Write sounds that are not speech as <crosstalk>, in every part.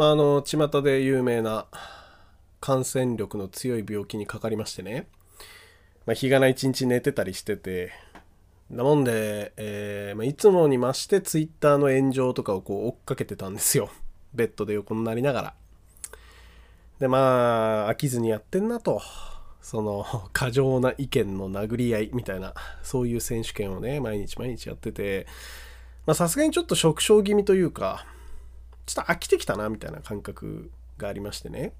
まあ、あの、巷で有名な感染力の強い病気にかかりましてね、まあ、日がない一日寝てたりしてて、なもんで、えーまあ、いつもに増してツイッターの炎上とかをこう追っかけてたんですよ。ベッドで横になりながら。で、まあ、飽きずにやってんなと。その、過剰な意見の殴り合いみたいな、そういう選手権をね、毎日毎日やってて、さすがにちょっと食傷気味というか、ちょっと飽きてきたな、みたいな感覚がありましてね。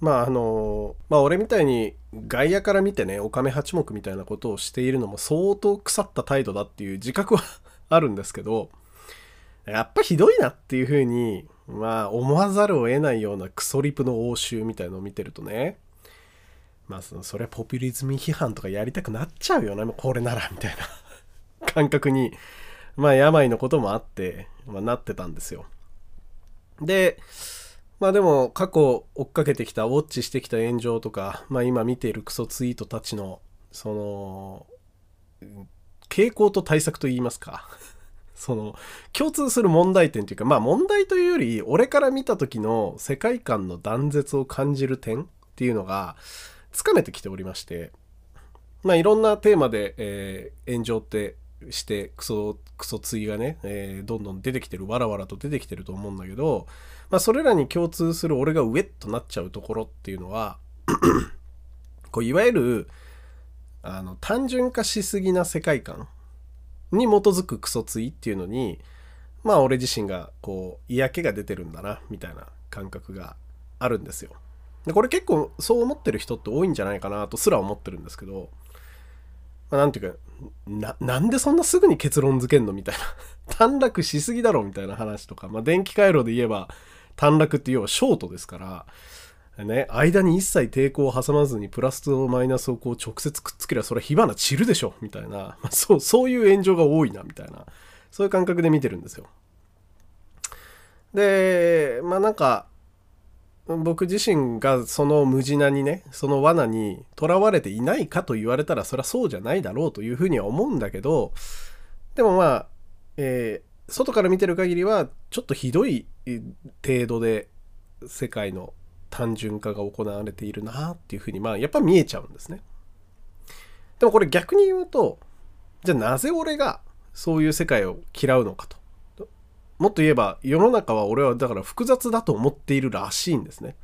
まああのまあ俺みたいに外野から見てねおかめ八目みたいなことをしているのも相当腐った態度だっていう自覚はあるんですけどやっぱひどいなっていうふうにまあ思わざるを得ないようなクソリプの応酬みたいのを見てるとねまあそのそれはポピュリズム批判とかやりたくなっちゃうよなこれならみたいな感覚にまあ病のこともあって、まあ、なってたんですよ。でまあでも過去追っかけてきたウォッチしてきた炎上とか、まあ、今見ているクソツイートたちのその傾向と対策といいますか。<laughs> その共通する問題点というかまあ問題というより俺から見た時の世界観の断絶を感じる点っていうのがつかめてきておりましてまあいろんなテーマで、えー、炎上ってしてクソクソツイがね、えー、どんどん出てきてるわらわらと出てきてると思うんだけどまあ、それらに共通する俺がウェッとなっちゃうところっていうのは <clears throat> こういわゆるあの単純化しすぎな世界観に基づくクソツイっていうのにまあ俺自身がこう嫌気が出てるんだなみたいな感覚があるんですよ。でこれ結構そう思ってる人って多いんじゃないかなとすら思ってるんですけど、まあ、なんていうかななんでそんなすぐに結論付けんのみたいな。<laughs> 短絡しすぎだろみたいな話とか、まあ、電気回路で言えば短絡って要はショートですから、ね、間に一切抵抗を挟まずにプラスとマイナスをこう直接くっつけりゃそれは火花散るでしょみたいな、まあ、そうそういう炎上が多いなみたいな。そういう感覚で見てるんですよ。でまあなんか僕自身がその無地なにねその罠にとらわれていないかと言われたらそれはそうじゃないだろうというふうには思うんだけどでもまあ、えー、外から見てる限りはちょっとひどい程度で世界の単純化が行われているなっていうふうにまあやっぱ見えちゃうんですね。でもこれ逆に言うとじゃあなぜ俺がそういう世界を嫌うのかと。もっと言えば世の中は俺はだから複雑だと思っているらしいんですね。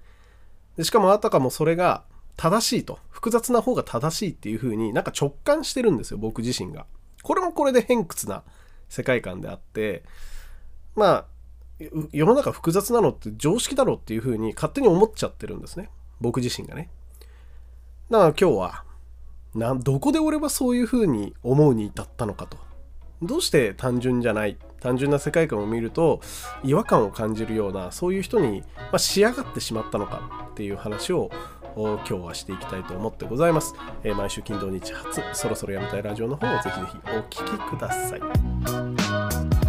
でしかもあたかもそれが正しいと複雑な方が正しいっていう風になんか直感してるんですよ僕自身が。これもこれで偏屈な世界観であってまあ世の中複雑なのって常識だろうっていうふうに勝手に思っちゃってるんですね僕自身がねだから今日はなどこで俺はそういうふうに思うに至ったのかとどうして単純じゃない単純な世界観を見ると違和感を感じるようなそういう人に、まあ、仕上がってしまったのかっていう話を今日はしていきたいと思ってございます、えー、毎週金土日初そろそろやめたいラジオの方をぜひぜひお聴きください。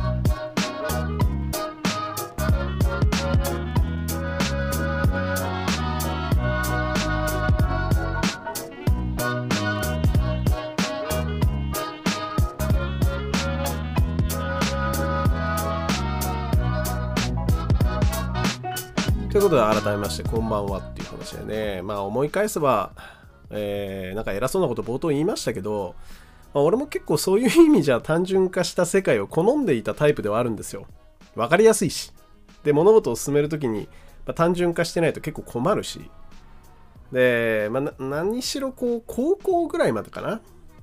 ということで改めましてこんばんはっていう話でね。まあ思い返せば、えー、なんか偉そうなこと冒頭言いましたけど、まあ、俺も結構そういう意味じゃ単純化した世界を好んでいたタイプではあるんですよ。わかりやすいし。で物事を進める時に、まあ、単純化してないと結構困るし。で、まあ、何しろこう高校ぐらいまでかな？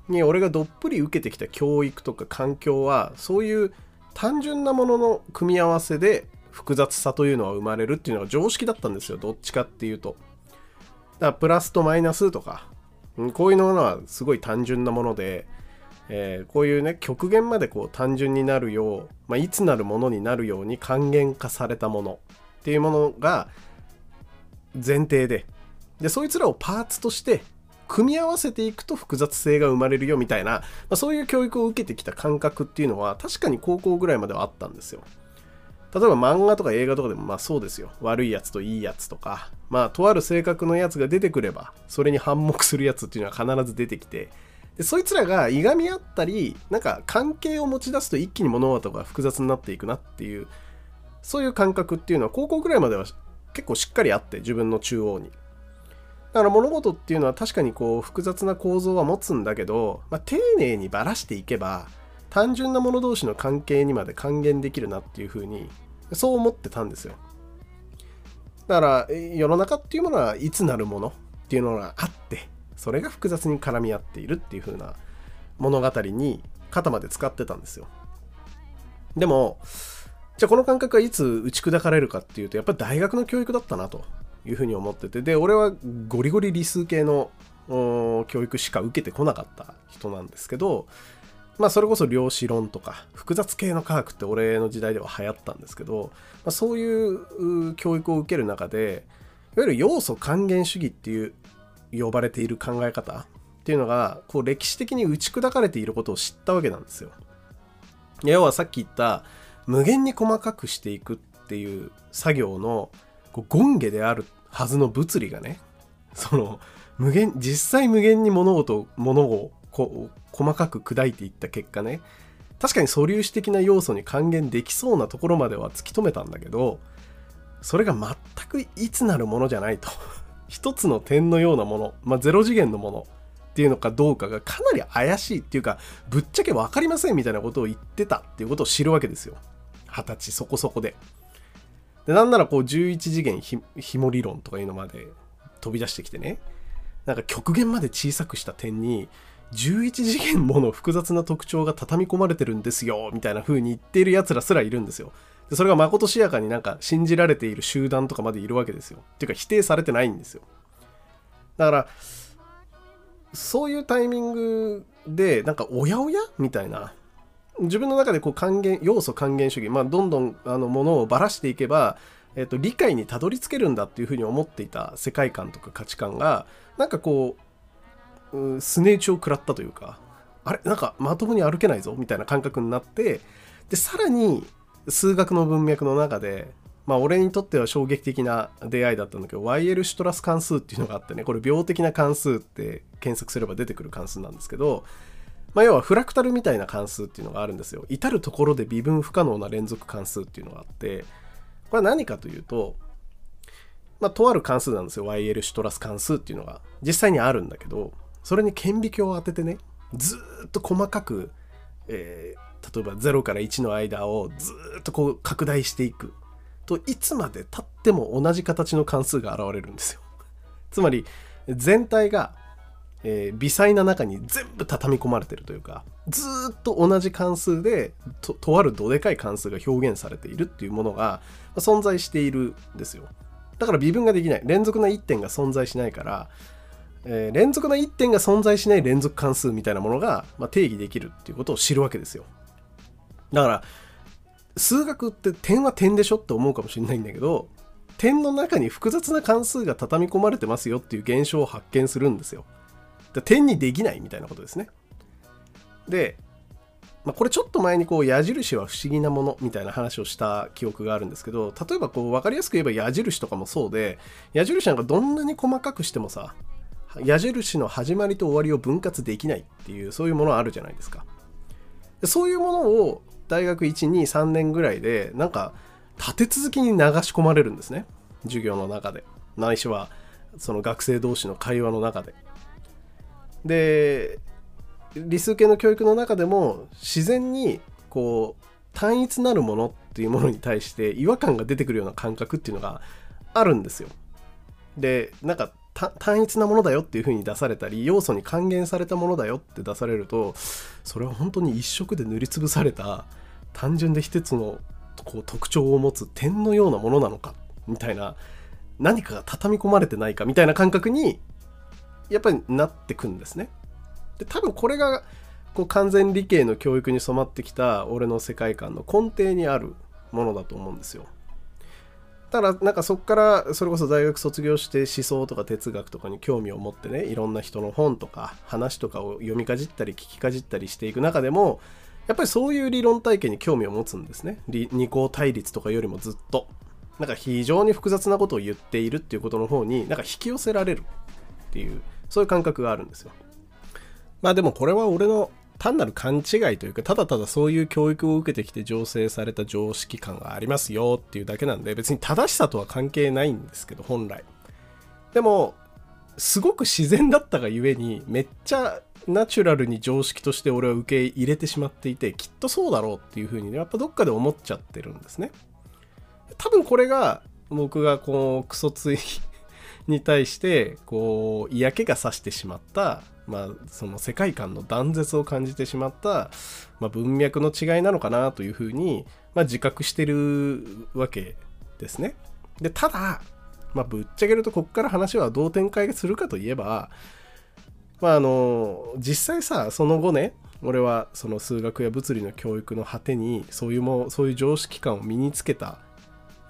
に俺がどっぷり受けてきた教育とか環境はそういう単純なものの組み合わせで複雑さというのは生まれるっていうのが常識だったんですよ。どっちかっていうと。だからプラスとマイナスとか。こういうものはすごい単純なもので、えー、こういうね極限までこう単純になるよう、まあ、いつなるものになるように還元化されたもの。っていうものが前提で。でそいつらをパーツとして組み合わせていくと複雑性が生まれるよみたいな、まあ、そういう教育を受けてきた感覚っていうのは確かに高校ぐらいまではあったんですよ。例えば漫画とか映画とかでもまあそうですよ。悪いやつといいやつとか、まあとある性格のやつが出てくれば、それに反目するやつっていうのは必ず出てきて、でそいつらがいがみ合ったり、なんか関係を持ち出すと一気に物事が複雑になっていくなっていう、そういう感覚っていうのは高校ぐらいまでは結構しっかりあって自分の中央に。だから物事っていうのは確かにこう複雑な構造は持つんだけど、まあ、丁寧にばらしていけば単純なもの同士の関係にまで還元できるなっていうふうにそう思ってたんですよ。だから世の中っていうものはいつなるものっていうのがあってそれが複雑に絡み合っているっていう風な物語に肩まで使ってたんですよ。でもじゃあこの感覚はいつ打ち砕かれるかっていうとやっぱり大学の教育だったなというふうに思っててで俺はゴリゴリ理数系の教育しか受けてこなかった人なんですけどまあそれこそ量子論とか複雑系の科学って俺の時代では流行ったんですけど、まあ、そういう教育を受ける中でいわゆる要素還元主義っていう呼ばれている考え方っていうのがこう歴史的に打ち砕かれていることを知ったわけなんですよ。要はさっき言った無限に細かくしていくっていう作業のこう権下であるはずの物理がねその無限実際無限に物事物をこ細かく砕いていった結果ね確かに素粒子的な要素に還元できそうなところまでは突き止めたんだけどそれが全くいつなるものじゃないと。<laughs> 一つの点のようなもの、まあ、ゼロ次元のものっていうのかどうかがかなり怪しいっていうかぶっちゃけ分かりませんみたいなことを言ってたっていうことを知るわけですよ。二十歳そこそこで。でなんならこう11次元ひ紐理論とかいうのまで飛び出してきてねなんか極限まで小さくした点に11次元もの複雑な特徴が畳み込まれてるんですよみたいな風に言っている奴らすらいるんですよ。でそれがまことしやかになんか信じられている集団とかまでいるわけですよ。っていうか否定されてないんですよ。だからそういうタイミングでなんかおやおやみたいな。自分の中でこう還元要素還元主義、まあ、どんどんあのものをばらしていけば、えっと、理解にたどり着けるんだっていうふうに思っていた世界観とか価値観がなんかこうすね打ちを食らったというかあれなんかまともに歩けないぞみたいな感覚になってでさらに数学の文脈の中でまあ俺にとっては衝撃的な出会いだったんだけど YL シュトラス関数っていうのがあってねこれ病的な関数って検索すれば出てくる関数なんですけどまあ要はフラクタルみたいな関数っていうのがあるんですよ。至るところで微分不可能な連続関数っていうのがあってこれは何かというとまあとある関数なんですよ。YL シュトラス関数っていうのが実際にあるんだけどそれに顕微鏡を当ててねずっと細かく、えー、例えば0から1の間をずっとこう拡大していくといつまでたっても同じ形の関数が現れるんですよ。<laughs> つまり全体が、えー、微細な中に全部畳み込まれてるというかずっと同じ関数でととあるどでかい関数が表現されているっていうものが存在しているんですよ。だから微分ができない連続な1点が存在しないから、えー、連続な1点が存在しない連続関数みたいなものが、まあ、定義できるっていうことを知るわけですよ。だから数学って点は点でしょって思うかもしれないんだけど点の中に複雑な関数が畳み込まれてますよっていう現象を発見するんですよ。点にできないみたいなことですね。で、まあ、これちょっと前にこう矢印は不思議なものみたいな話をした記憶があるんですけど例えばこう分かりやすく言えば矢印とかもそうで矢印なんかどんなに細かくしてもさ矢印の始まりと終わりを分割できないっていうそういうものあるじゃないですか。そういうものを大学123年ぐらいでなんか立て続きに流し込まれるんですね。授業の中で。ないしはその学生同士の会話の中で。で理数系の教育の中でも自然にこう単一なるものっていうものに対して違和感が出てくるような感覚っていうのがあるんですよ。でなんか単一なものだよっていう風に出されたり要素に還元されたものだよって出されるとそれは本当に一色で塗りつぶされた単純で一つのこう特徴を持つ点のようなものなのかみたいな何かが畳み込まれてないかみたいな感覚にやっぱりなってくんですね。で多分これがこう完全理系の教育に染まってきた俺の世界観の根底にあるものだと思うんですよ。ただなんかそこからそれこそ大学卒業して思想とか哲学とかに興味を持ってねいろんな人の本とか話とかを読みかじったり聞きかじったりしていく中でもやっぱりそういう理論体系に興味を持つんですね。二項対立とかよりもずっと。なんか非常に複雑なことを言っているっていうことの方になんか引き寄せられるっていうそういう感覚があるんですよ。まあでもこれは俺の単なる勘違いというかただただそういう教育を受けてきて醸成された常識感がありますよっていうだけなんで別に正しさとは関係ないんですけど本来でもすごく自然だったがゆえにめっちゃナチュラルに常識として俺は受け入れてしまっていてきっとそうだろうっていうふうにねやっぱどっかで思っちゃってるんですね。多分これが僕がこうクソつい <laughs> に対してこう嫌気がさしてしまったまあその世界観の断絶を感じてしまった、まあ、文脈の違いなのかなというふうに、まあ、自覚してるわけですね。でただまあ、ぶっちゃけるとこっから話はどう展開するかといえばまああの実際さその後ね俺はその数学や物理の教育の果てにそういうもそういう常識感を身につけた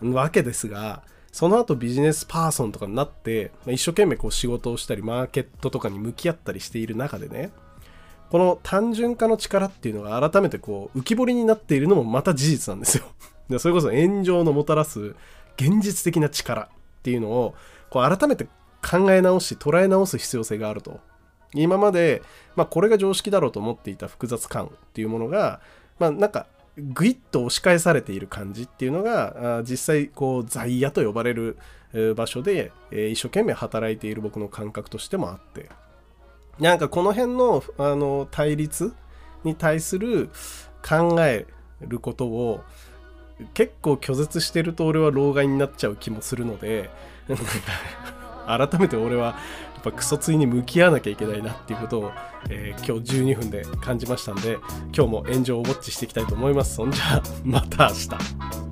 わけですがその後ビジネスパーソンとかになって、まあ、一生懸命こう仕事をしたりマーケットとかに向き合ったりしている中でねこの単純化の力っていうのが改めてこう浮き彫りになっているのもまた事実なんですよ。<laughs> でそれこそ炎上のもたらす現実的な力っていうのをこう改めて考え直し捉え直す必要性があると今まで、まあ、これが常識だろうと思っていた複雑感っていうものが、まあ、なんかぐいっと押し返されている感じっていうのが実際こう在野と呼ばれる場所で、一生懸命働いている僕の感覚としてもあって。なんかこの辺のあの対立に対する考えることを結構拒絶してると俺は老害になっちゃう気もするので改めて俺はぱクソついに向き合わなきゃいけないなっていうことを、えー、今日12分で感じましたんで今日も炎上をウォッチしていきたいと思います。そんじゃまた明日。